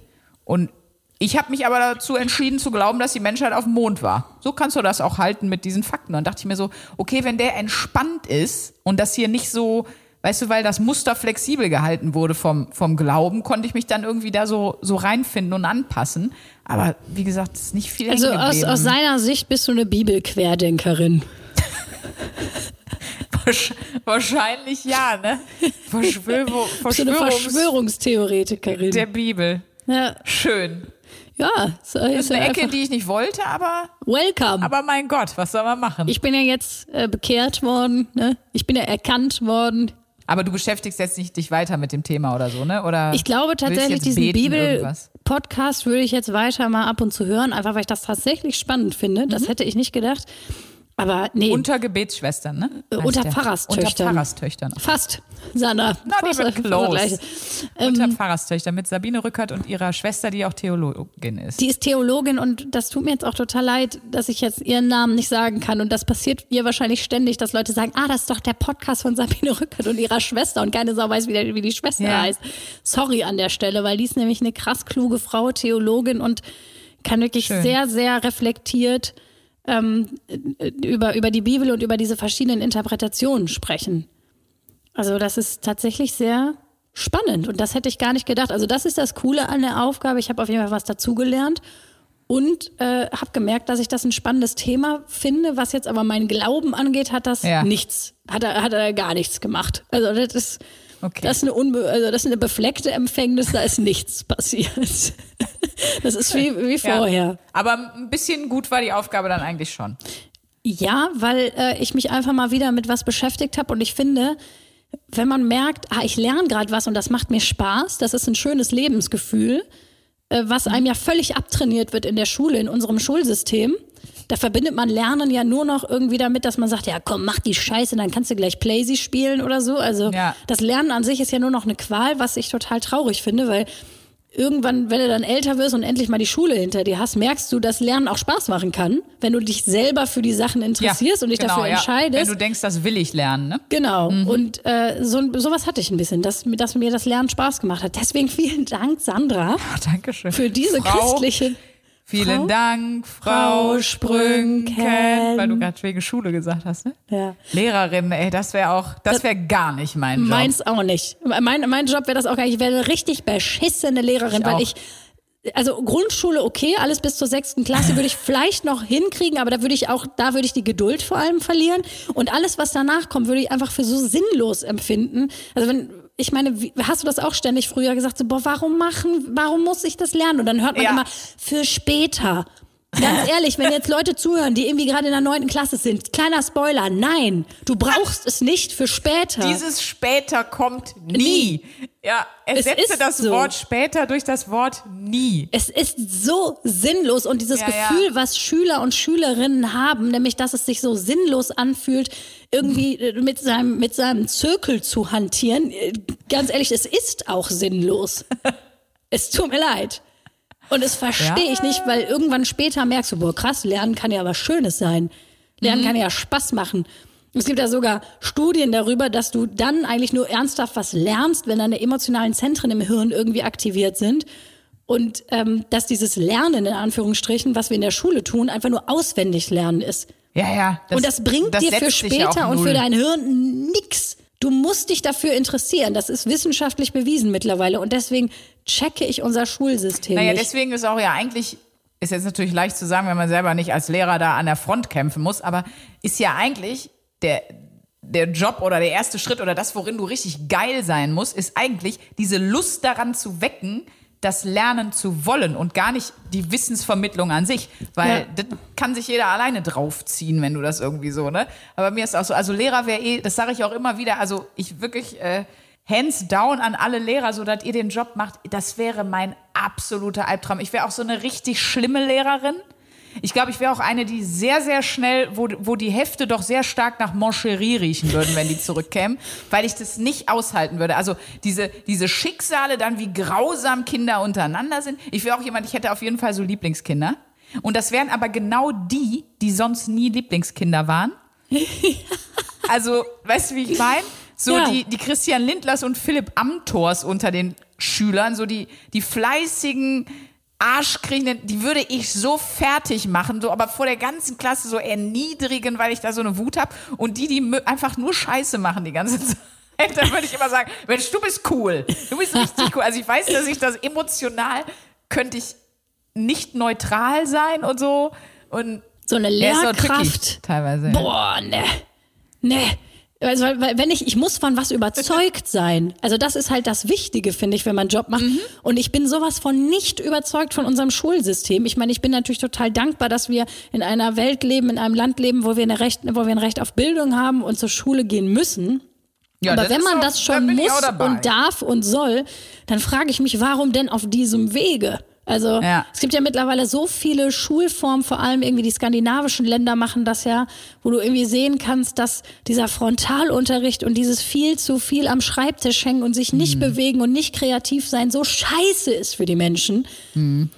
Und ich habe mich aber dazu entschieden zu glauben, dass die Menschheit auf dem Mond war. So kannst du das auch halten mit diesen Fakten. Dann dachte ich mir so, okay, wenn der entspannt ist und das hier nicht so, weißt du, weil das Muster flexibel gehalten wurde vom, vom Glauben, konnte ich mich dann irgendwie da so, so reinfinden und anpassen. Aber wie gesagt, es ist nicht viel Also aus, aus seiner Sicht bist du eine Bibelquerdenkerin. Wahrsch- Wahrscheinlich ja, ne? Verschwörung, <laughs> du eine Verschwörungs Verschwörungstheoretikerin. der Bibel. ja, Schön. Ja, so ist Das ist eine Ecke, die ich nicht wollte, aber, Welcome. aber mein Gott, was soll man machen? ich bin ja jetzt äh, bekehrt worden, ne? Ich bin ja erkannt worden. Aber du beschäftigst jetzt nicht dich weiter mit dem Thema oder so, ne? Oder Ich glaube tatsächlich, diesen? Bibel-Podcast würde ich jetzt weiter mal ab und zu hören, einfach weil ich das tatsächlich spannend finde. Mhm. Das hätte ich nicht gedacht. Aber nee, Unter Gebetsschwestern, ne? Äh, Heißt unter der. Pfarrerstöchtern. Unter Pfarrerstöchtern. fast. Not Fast, even fast das close. Unter Pfarrerstöchtern mit Sabine Rückert und ihrer Schwester, die auch Theologin ist. Die ist Theologin und das tut mir jetzt auch total leid, dass ich jetzt ihren Namen nicht sagen kann. Und das passiert ihr wahrscheinlich ständig, dass Leute sagen, ah, das ist doch der Podcast von Sabine Rückert und ihrer Schwester und keine Sau weiß, wie, der, wie die Schwester Ja. heißt. Sorry an der Stelle, weil die ist nämlich eine krass kluge Frau, Theologin und kann wirklich Schön. sehr, sehr reflektiert ähm, über, über die Bibel und über diese verschiedenen Interpretationen sprechen. Also das ist tatsächlich sehr spannend und das hätte ich gar nicht gedacht. Also das ist das Coole an der Aufgabe. Ich habe auf jeden Fall was dazugelernt und äh, habe gemerkt, dass ich das ein spannendes Thema finde. Was jetzt aber meinen Glauben angeht, hat das Ja. nichts, hat er, hat er gar nichts gemacht. Also das ist, Okay. das ist eine unbe also das ist eine befleckte Empfängnis, da ist nichts passiert. <laughs> Das ist wie, wie Ja. vorher. Aber ein bisschen gut war die Aufgabe dann eigentlich schon. Ja, weil äh, ich mich einfach mal wieder mit was beschäftigt habe und ich finde, wenn man merkt, ah, ich lerne gerade was und das macht mir Spaß, das ist ein schönes Lebensgefühl, äh, was einem ja völlig abtrainiert wird in der Schule, in unserem Schulsystem. Da verbindet man Lernen ja nur noch irgendwie damit, dass man sagt, ja komm, mach die Scheiße, dann kannst du gleich Playsy spielen oder so. Also Ja. das Lernen an sich ist ja nur noch eine Qual, was ich total traurig finde, weil irgendwann, wenn du dann älter wirst und endlich mal die Schule hinter dir hast, merkst du, dass Lernen auch Spaß machen kann, wenn du dich selber für die Sachen interessierst und dich genau, dafür ja. entscheidest. Wenn du denkst, das will ich lernen, ne? Genau. Und äh, so, sowas hatte ich ein bisschen, dass, mir- dass mir das Lernen Spaß gemacht hat. Deswegen vielen Dank, Sandra, Dankeschön. für diese Frau, christliche Vielen Frau? Dank, Frau Frau Sprünken. Sprünken. Weil du gerade wegen Schule gesagt hast, ne? Ja. Lehrerin, ey, das wäre auch, das wäre gar nicht mein Job. Meins auch nicht. Mein, mein Job wäre das auch gar nicht. Ich wäre eine richtig beschissene Lehrerin, Ich weil auch. ich. Also Grundschule okay, alles bis zur sechsten Klasse würde ich vielleicht noch hinkriegen, aber da würde ich auch, da würde ich die Geduld vor allem verlieren. Und alles, was danach kommt, würde ich einfach für so sinnlos empfinden. Also wenn, ich meine, wie, hast du das auch ständig früher gesagt, so, boah, warum machen, warum muss ich das lernen? Und dann hört man Ja. immer, für später. Ganz <laughs> ehrlich, wenn jetzt Leute zuhören, die irgendwie gerade in der neunten Klasse sind, kleiner Spoiler, nein, du brauchst es nicht für später. Dieses später kommt nie. Ja, Es ersetze ist das so. Wort später durch das Wort nie. Es ist so sinnlos und dieses Ja, ja. Gefühl, was Schüler und Schülerinnen haben, nämlich dass es sich so sinnlos anfühlt, irgendwie äh, mit seinem, mit seinem Zirkel zu hantieren, äh, ganz ehrlich, es ist auch sinnlos. <laughs> es tut mir leid. Und das verstehe Ja. ich nicht, weil irgendwann später merkst du, boah, krass, Lernen kann ja was Schönes sein. Lernen Mhm. kann ja Spaß machen. Es gibt ja sogar Studien darüber, dass du dann eigentlich nur ernsthaft was lernst, wenn deine emotionalen Zentren im Hirn irgendwie aktiviert sind. Und ähm, dass dieses Lernen, in Anführungsstrichen, was wir in der Schule tun, einfach nur auswendig lernen ist. Ja, ja. und das bringt dir für ja später und für dein Hirn nix. Du musst dich dafür interessieren. Das ist wissenschaftlich bewiesen mittlerweile. Und deswegen checke ich unser Schulsystem Naja, nicht. deswegen ist auch ja eigentlich, ist jetzt natürlich leicht zu sagen, wenn man selber nicht als Lehrer da an der Front kämpfen muss, aber ist ja eigentlich der, der Job oder der erste Schritt oder das, worin du richtig geil sein musst, ist eigentlich diese Lust daran zu wecken, das Lernen zu wollen und gar nicht die Wissensvermittlung an sich, weil Ja. das kann sich jeder alleine draufziehen, wenn du das irgendwie so, ne? Aber mir ist auch so, also Lehrer wäre eh, das sage ich auch immer wieder, also ich wirklich äh, hands down an alle Lehrer, so dass ihr den Job macht, das wäre mein absoluter Albtraum. Ich wäre auch so eine richtig schlimme Lehrerin. Ich glaube, ich wäre auch eine, die sehr, sehr schnell, wo, wo die Hefte doch sehr stark nach Moncherie riechen würden, wenn die zurückkämen, weil ich das nicht aushalten würde. Also diese, diese Schicksale dann, wie grausam Kinder untereinander sind. Ich wäre auch jemand, ich hätte auf jeden Fall so Lieblingskinder. Und das wären aber genau die, die sonst nie Lieblingskinder waren. <laughs> Also, weißt du, wie ich meine? So Ja. die, die Christian Lindlers und Philipp Amthors unter den Schülern, so die, die fleißigen Arschkriechenden, die würde ich so fertig machen, so aber vor der ganzen Klasse so erniedrigen, weil ich da so eine Wut habe. Und die, die einfach nur Scheiße machen die ganze <laughs> Zeit. Dann würde ich immer sagen, Mensch, du bist cool. Du bist richtig cool. Also ich weiß, dass ich das emotional könnte ich nicht neutral sein und so. Und so eine tricky Lehrkraft. teilweise. Boah, ne. Ne. Also, weil- weil wenn ich, ich muss von was überzeugt sein. Also das ist halt das Wichtige, finde ich, wenn man einen Job macht. Mhm. Und ich bin sowas von nicht überzeugt von unserem Schulsystem. Ich meine, ich bin natürlich total dankbar, dass wir in einer Welt leben, in einem Land leben, wo wir, eine Recht, wo wir ein Recht auf Bildung haben und zur Schule gehen müssen. Ja, Aber wenn man auch- das da schon muss und darf und soll, dann frage ich mich, warum denn auf diesem Wege? Also Ja. es gibt ja mittlerweile so viele Schulformen, vor allem irgendwie die skandinavischen Länder machen das ja, wo du irgendwie sehen kannst, dass dieser Frontalunterricht und dieses viel zu viel am Schreibtisch hängen und sich Mhm. nicht bewegen und nicht kreativ sein so scheiße ist für die Menschen. Mhm.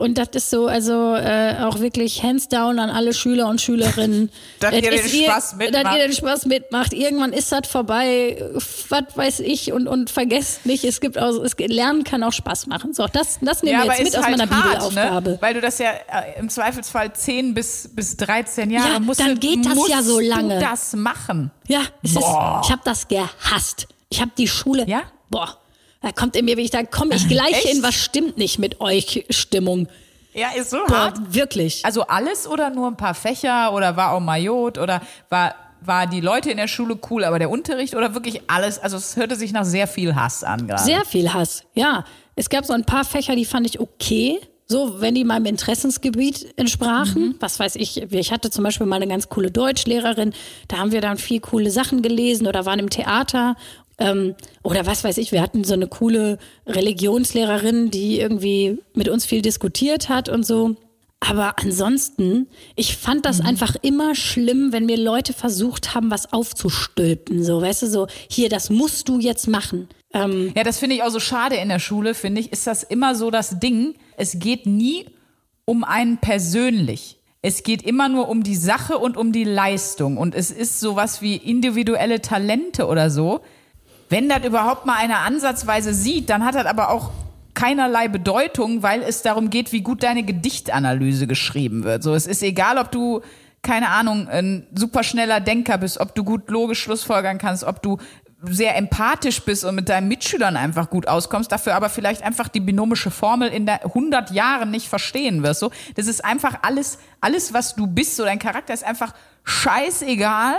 Und das ist so, also äh, auch wirklich hands down an alle Schüler und Schülerinnen. <laughs> Dass ihr den Spaß mitmacht. Dass ihr den Spaß mitmacht. Irgendwann ist das vorbei, was weiß ich, und, und vergesst nicht, es gibt auch, es, Lernen kann auch Spaß machen. So, das, das nehmen wir jetzt mit aus meiner Bibelaufgabe. Ne? Weil du das ja äh, im Zweifelsfall 10 bis, bis 13 Jahre Ja, musst dann geht das musst ja so lange. Du das machen. Ja, es ist, ich habe das gehasst. Ich habe die Schule. Ja? Boah, da kommt in mir, wie ich da komme ich gleich Echt? in, was stimmt nicht mit euch Stimmung. Ja, ist so Boah, hart. wirklich. Also alles oder nur ein paar Fächer oder war auch Majot oder war, war die Leute in der Schule cool, aber der Unterricht oder wirklich alles? Also es hörte sich nach sehr viel Hass an gerade. Sehr viel Hass, ja. Es gab so ein paar Fächer, die fand ich okay. So, wenn die meinem Interessensgebiet entsprachen. Was weiß ich, ich hatte zum Beispiel mal eine ganz coole Deutschlehrerin, da haben wir dann viel coole Sachen gelesen oder waren im Theater. Ähm, oder was weiß ich, wir hatten so eine coole Religionslehrerin, die irgendwie mit uns viel diskutiert hat und so. Aber ansonsten, ich fand das einfach immer schlimm, wenn mir Leute versucht haben, was aufzustülpen. So, weißt du, so, hier, das musst du jetzt machen. Ähm, Ja, das finde ich auch so schade in der Schule, finde ich, ist das immer so das Ding. Es geht nie um einen persönlich. Es geht immer nur um die Sache und um die Leistung. Und es ist sowas wie individuelle Talente oder so. Wenn das überhaupt mal einer ansatzweise sieht, dann hat das aber auch keinerlei Bedeutung, weil es darum geht, wie gut deine Gedichtanalyse geschrieben wird. So, es ist egal, ob du keine Ahnung, ein superschneller Denker bist, ob du gut logisch Schlussfolgern kannst, ob du sehr empathisch bist und mit deinen Mitschülern einfach gut auskommst, dafür aber vielleicht einfach die binomische Formel in der 100 Jahren nicht verstehen wirst. So, das ist einfach alles, alles, was du bist, so dein Charakter ist einfach scheißegal.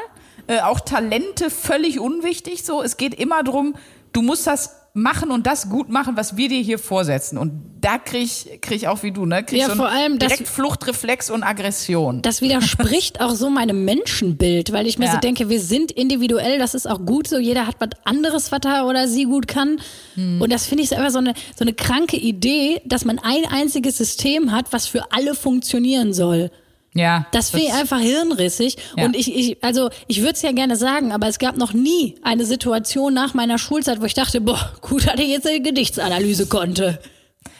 Äh, auch Talente völlig unwichtig. So, es geht immer drum, du musst das machen und das gut machen, was wir dir hier vorsetzen. Und da krieg ich, krieg ich auch wie du, ne? Krieg Ja, so vor allem, direkt Fluchtreflex und Aggression. Das widerspricht auch so meinem Menschenbild, weil ich mir Ja. so denke, wir sind individuell, das ist auch gut so, jeder hat was anderes, was er oder sie gut kann. Hm. Und das finde ich so einfach so eine, so eine kranke Idee, dass man ein einziges System hat, was für alle funktionieren soll. Ja. Das finde ich einfach hirnrissig. Ja. Und ich, ich also ich würde es ja gerne sagen, aber es gab noch nie eine Situation nach meiner Schulzeit, wo ich dachte, boah, gut, dass ich jetzt eine Gedichtsanalyse konnte.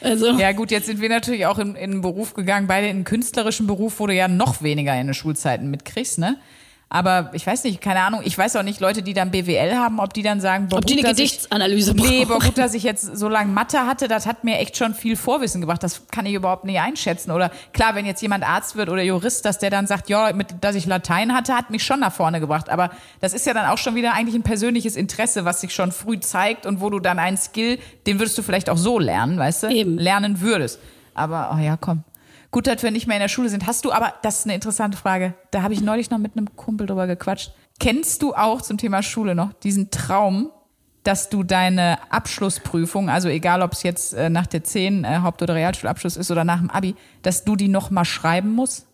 Also, Ja, gut, jetzt sind wir natürlich auch in, in einen Beruf gegangen, beide in einen künstlerischen Beruf, wo du ja noch weniger in den Schulzeiten mitkriegst, ne? Aber ich weiß nicht, keine Ahnung, ich weiß auch nicht, Leute, die dann BWL haben, ob die dann sagen, boah, ob die eine dass ich- Gedichtsanalyse Nee, brauchen. gut, dass ich jetzt so lange Mathe hatte, das hat mir echt schon viel Vorwissen gebracht. Das kann ich überhaupt nicht einschätzen. Oder klar, wenn jetzt jemand Arzt wird oder Jurist, dass der dann sagt, ja, mit, dass ich Latein hatte, hat mich schon nach vorne gebracht. Aber das ist ja dann auch schon wieder eigentlich ein persönliches Interesse, was sich schon früh zeigt und wo du dann einen Skill, den würdest du vielleicht auch so lernen, weißt du? Eben. Lernen würdest. Aber, oh ja, komm. Gut, dass wir nicht mehr in der Schule sind. Hast du aber, das ist eine interessante Frage. Da habe ich neulich noch mit einem Kumpel drüber gequatscht. Kennst du auch zum Thema Schule noch diesen Traum, dass du deine Abschlussprüfung, also egal ob es jetzt äh, nach der 10 äh, Haupt- oder Realschulabschluss ist oder nach dem Abi, dass du die noch mal schreiben musst?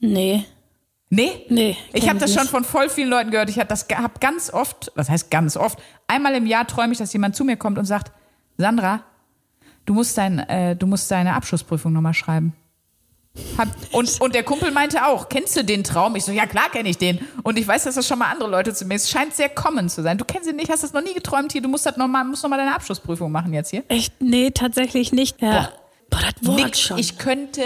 Nee. Nee? Nee, Ich habe das schon von voll vielen Leuten gehört. Ich habe das hab ganz oft, was heißt ganz oft, einmal im Jahr träume ich, dass jemand zu mir kommt und sagt, Sandra, du musst, dein, äh, du musst deine Abschlussprüfung nochmal schreiben. Und, und der Kumpel meinte auch, kennst du den Traum? Ich so, ja klar kenne ich den. Und ich weiß, dass das schon mal andere Leute zu mir, es scheint sehr common zu sein. Du kennst ihn nicht, hast das noch nie geträumt hier, du musst das noch mal, musst noch mal deine Abschlussprüfung machen jetzt hier. Echt? Nee, tatsächlich nicht. Ja. Boah, das Wort Nix, schon. ich könnte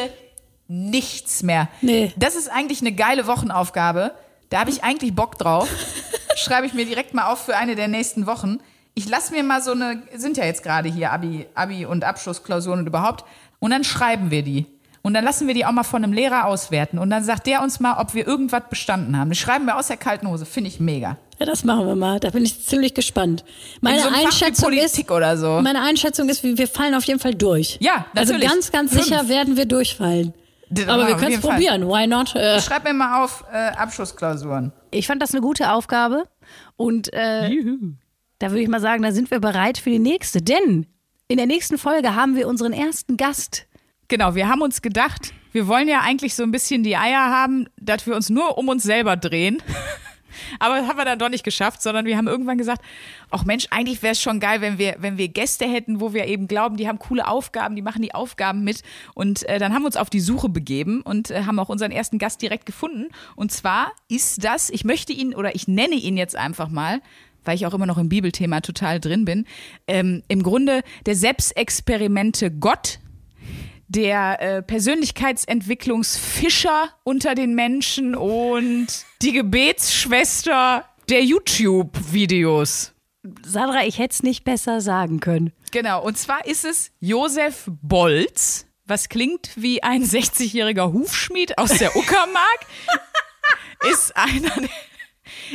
nichts mehr. Nee. Das ist eigentlich eine geile Wochenaufgabe. Da habe ich eigentlich Bock drauf. <laughs> Schreibe ich mir direkt mal auf für eine der nächsten Wochen. Ich lasse mir mal so eine, sind ja jetzt gerade hier Abi, Abi und Abschlussklausuren und überhaupt. Und dann schreiben wir die. Und dann lassen wir die auch mal von einem Lehrer auswerten. Und dann sagt der uns mal, ob wir irgendwas bestanden haben. Das schreiben wir aus der kalten Hose. Finde ich mega. ja, das machen wir mal. Da bin ich ziemlich gespannt. Meine In so einem Fach wie Einschätzung Politik ist, oder so. meine Einschätzung ist, wir fallen auf jeden Fall durch. Ja, Also natürlich. ganz, ganz Fünf. sicher werden wir durchfallen. Das Aber wir können es probieren. Why not? Äh, Schreib mir mal auf äh, Abschlussklausuren. ich fand das eine gute Aufgabe. Und äh, da würde ich mal sagen, da sind wir bereit für die nächste. Denn in der nächsten Folge haben wir unseren ersten Gast. Genau, wir haben uns gedacht, wir wollen ja eigentlich so ein bisschen die Eier haben, dass wir uns nur um uns selber drehen. <laughs> Aber das haben wir dann doch nicht geschafft, sondern wir haben irgendwann gesagt, ach Mensch, eigentlich wäre es schon geil, wenn wir, wenn wir Gäste hätten, wo wir eben glauben, die haben coole Aufgaben, die machen die Aufgaben mit. Und äh, dann haben wir uns auf die Suche begeben und äh, haben auch unseren ersten Gast direkt gefunden. Und zwar ist das, ich möchte ihn oder ich nenne ihn jetzt einfach mal, weil ich auch immer noch im Bibelthema total drin bin, ähm, im Grunde der Selbstexperimente Gott, der äh, Persönlichkeitsentwicklungsfischer unter den Menschen und die Gebetsschwester der YouTube-Videos. Sandra, ich hätte es nicht besser sagen können. Genau, und zwar ist es Josef Bolz, was klingt wie ein 60-jähriger Hufschmied aus der Uckermark. <laughs> ist einer der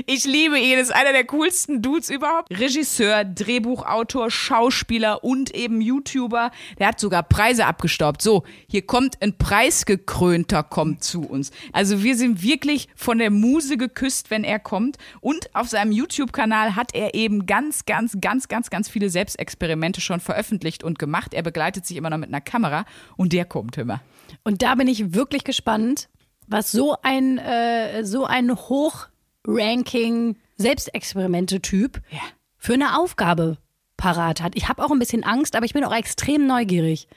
ich liebe ihn, ist einer der coolsten Dudes überhaupt. Regisseur, Drehbuchautor, Schauspieler und eben YouTuber. Der hat sogar Preise abgestaubt. So, hier kommt ein Preisgekrönter, kommt zu uns. Also wir sind wirklich von der Muse geküsst, wenn er kommt. Und auf seinem YouTube-Kanal hat er eben ganz, ganz, ganz, ganz, ganz viele Selbstexperimente schon veröffentlicht und gemacht. Er begleitet sich immer noch mit einer Kamera und der kommt immer. Und da bin ich wirklich gespannt, was so ein, äh, so ein Hochranking Selbstexperimente-Typ Ja. für eine Aufgabe parat hat. Ich habe auch ein bisschen Angst, aber ich bin auch extrem neugierig.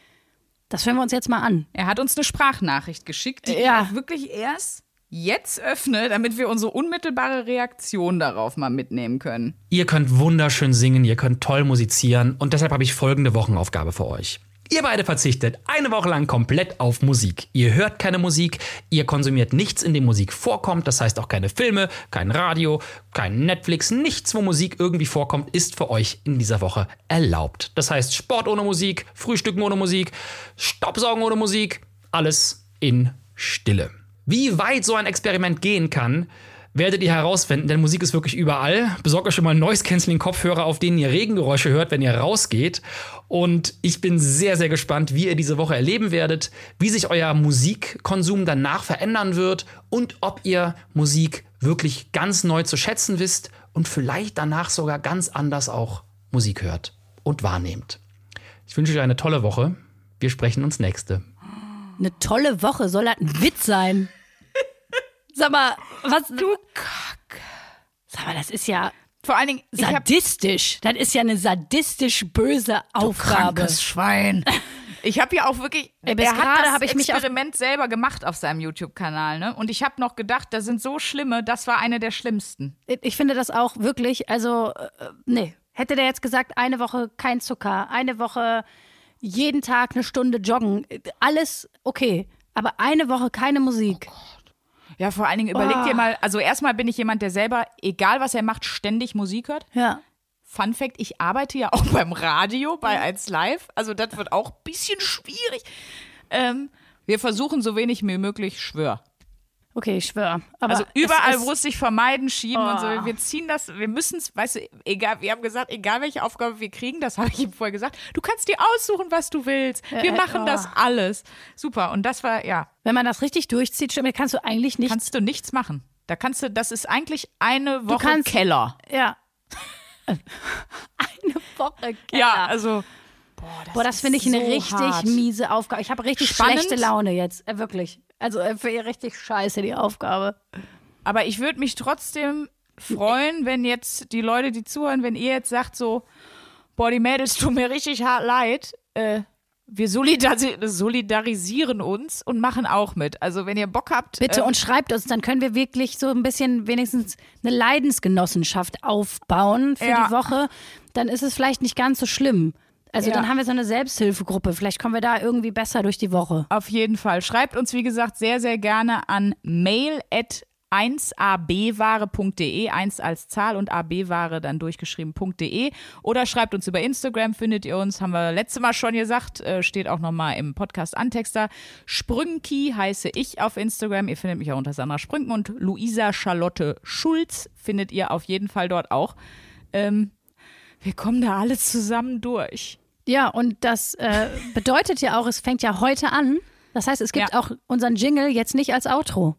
Das hören wir uns jetzt mal an. Er hat uns eine Sprachnachricht geschickt, die Ja. ich auch wirklich erst jetzt öffne, damit wir unsere unmittelbare Reaktion darauf mal mitnehmen können. Ihr könnt wunderschön singen, ihr könnt toll musizieren und deshalb habe ich folgende Wochenaufgabe für euch. Ihr beide verzichtet eine Woche lang komplett auf Musik. Ihr hört keine Musik, ihr konsumiert nichts, in dem Musik vorkommt, das heißt auch keine Filme, kein Radio, kein Netflix, nichts, wo Musik irgendwie vorkommt, ist für euch in dieser Woche erlaubt. Das heißt Sport ohne Musik, Frühstücken ohne Musik, Staubsaugen ohne Musik, alles in Stille. Wie weit so ein Experiment gehen kann, werdet ihr herausfinden, denn Musik ist wirklich überall. Besorgt euch schon mal Noise-Canceling-Kopfhörer, auf denen ihr Regengeräusche hört, wenn ihr rausgeht. Und ich bin sehr, sehr gespannt, wie ihr diese Woche erleben werdet, wie sich euer Musikkonsum danach verändern wird und ob ihr Musik wirklich ganz neu zu schätzen wisst und vielleicht danach sogar ganz anders auch Musik hört und wahrnehmt. Ich wünsche euch eine tolle Woche. Wir sprechen uns nächste. Eine tolle Woche, soll das ein Witz sein? Sag mal, was. Du Kack. Sag mal, das ist ja Vor allen Dingen, sadistisch. Das ist ja eine sadistisch böse Aufgabe. Schwein. Ich habe ja auch wirklich, <laughs> Ey, bis er hat das hab ich Experiment selber gemacht auf seinem YouTube-Kanal, ne? Und ich habe noch gedacht, da sind so schlimme, das war eine der schlimmsten. Ich finde das auch wirklich, also, äh, nee. Hätte der jetzt gesagt, eine Woche kein Zucker, eine Woche jeden Tag eine Stunde joggen, äh, alles okay. Aber eine Woche keine Musik. Ja, vor allen Dingen überleg Oh. dir mal, also erstmal bin ich jemand, der selber, egal was er macht, ständig Musik hört. Ja. Fun Fact, ich arbeite ja auch <laughs> beim Radio, bei 1 Live. Also das wird auch ein bisschen schwierig. Ähm, wir versuchen so wenig wie möglich, schwör. Okay, ich schwöre. Also überall, wo es sich vermeiden, schieben und so. Oh. Wir ziehen das, wir müssen es, weißt du, egal, wir haben gesagt, egal welche Aufgabe wir kriegen, das <laughs> habe ich ihm vorher gesagt, du kannst dir aussuchen, was du willst. Wir äh, machen oh. das alles. Super. Und das war, ja, Wenn man das richtig durchzieht, stimmt, kannst du eigentlich nicht. kannst du nichts machen. Da kannst du, das ist eigentlich eine Woche kannst- Keller. ja. <laughs> Eine Woche Keller. Ja, also. Boah, das, Boah, das finde ich eine so richtig hart. miese Aufgabe. Ich habe richtig Spannend. schlechte Laune jetzt. Äh, wirklich. Also äh, für ihr richtig scheiße, die Aufgabe. Aber ich würde mich trotzdem freuen, wenn jetzt die Leute, die zuhören, wenn ihr jetzt sagt so, boah, die Mädels <laughs> tun mir richtig hart leid, äh, wir solidari solidarisieren uns und machen auch mit. Also wenn ihr Bock habt, Bitte äh, und schreibt uns, dann können wir wirklich so ein bisschen wenigstens eine Leidensgenossenschaft aufbauen für Ja. die Woche. Dann ist es vielleicht nicht ganz so schlimm. Also Ja. dann haben wir so eine Selbsthilfegruppe. Vielleicht kommen wir da irgendwie besser durch die Woche. auf jeden Fall. Schreibt uns, wie gesagt, sehr, sehr gerne an mail at 1abware.de, 1 als Zahl und abware dann durchgeschrieben.de oder schreibt uns über Instagram, findet ihr uns, haben wir letztes Mal schon gesagt, äh, steht auch nochmal im Podcast Antexter. Sprünki heiße ich auf Instagram, ihr findet mich auch unter Sandra Sprünken und Luisa Charlotte Schulz findet ihr auf jeden Fall dort auch. Ähm, wir kommen da alle zusammen durch. Ja, und das äh, bedeutet ja auch, es fängt ja heute an. Das heißt, es gibt Ja. auch unseren Jingle jetzt nicht als Outro.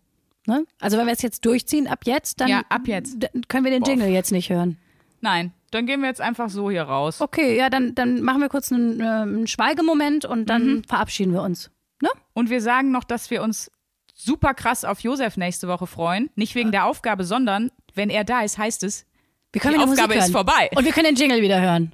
Ne? Also wenn wir es jetzt durchziehen ab jetzt, dann Ja, ab jetzt. können wir den Jingle jetzt nicht hören. Nein, dann gehen wir jetzt einfach so hier raus. Okay, ja, dann, dann machen wir kurz einen, äh, einen Schweigemoment und dann Mhm. verabschieden wir uns. Ne? Und wir sagen noch, dass wir uns super krass auf Josef nächste Woche freuen. Nicht wegen der Aufgabe, sondern wenn er da ist, heißt es, Wir können Die Aufgabe ist vorbei. Und wir können den Jingle wieder hören.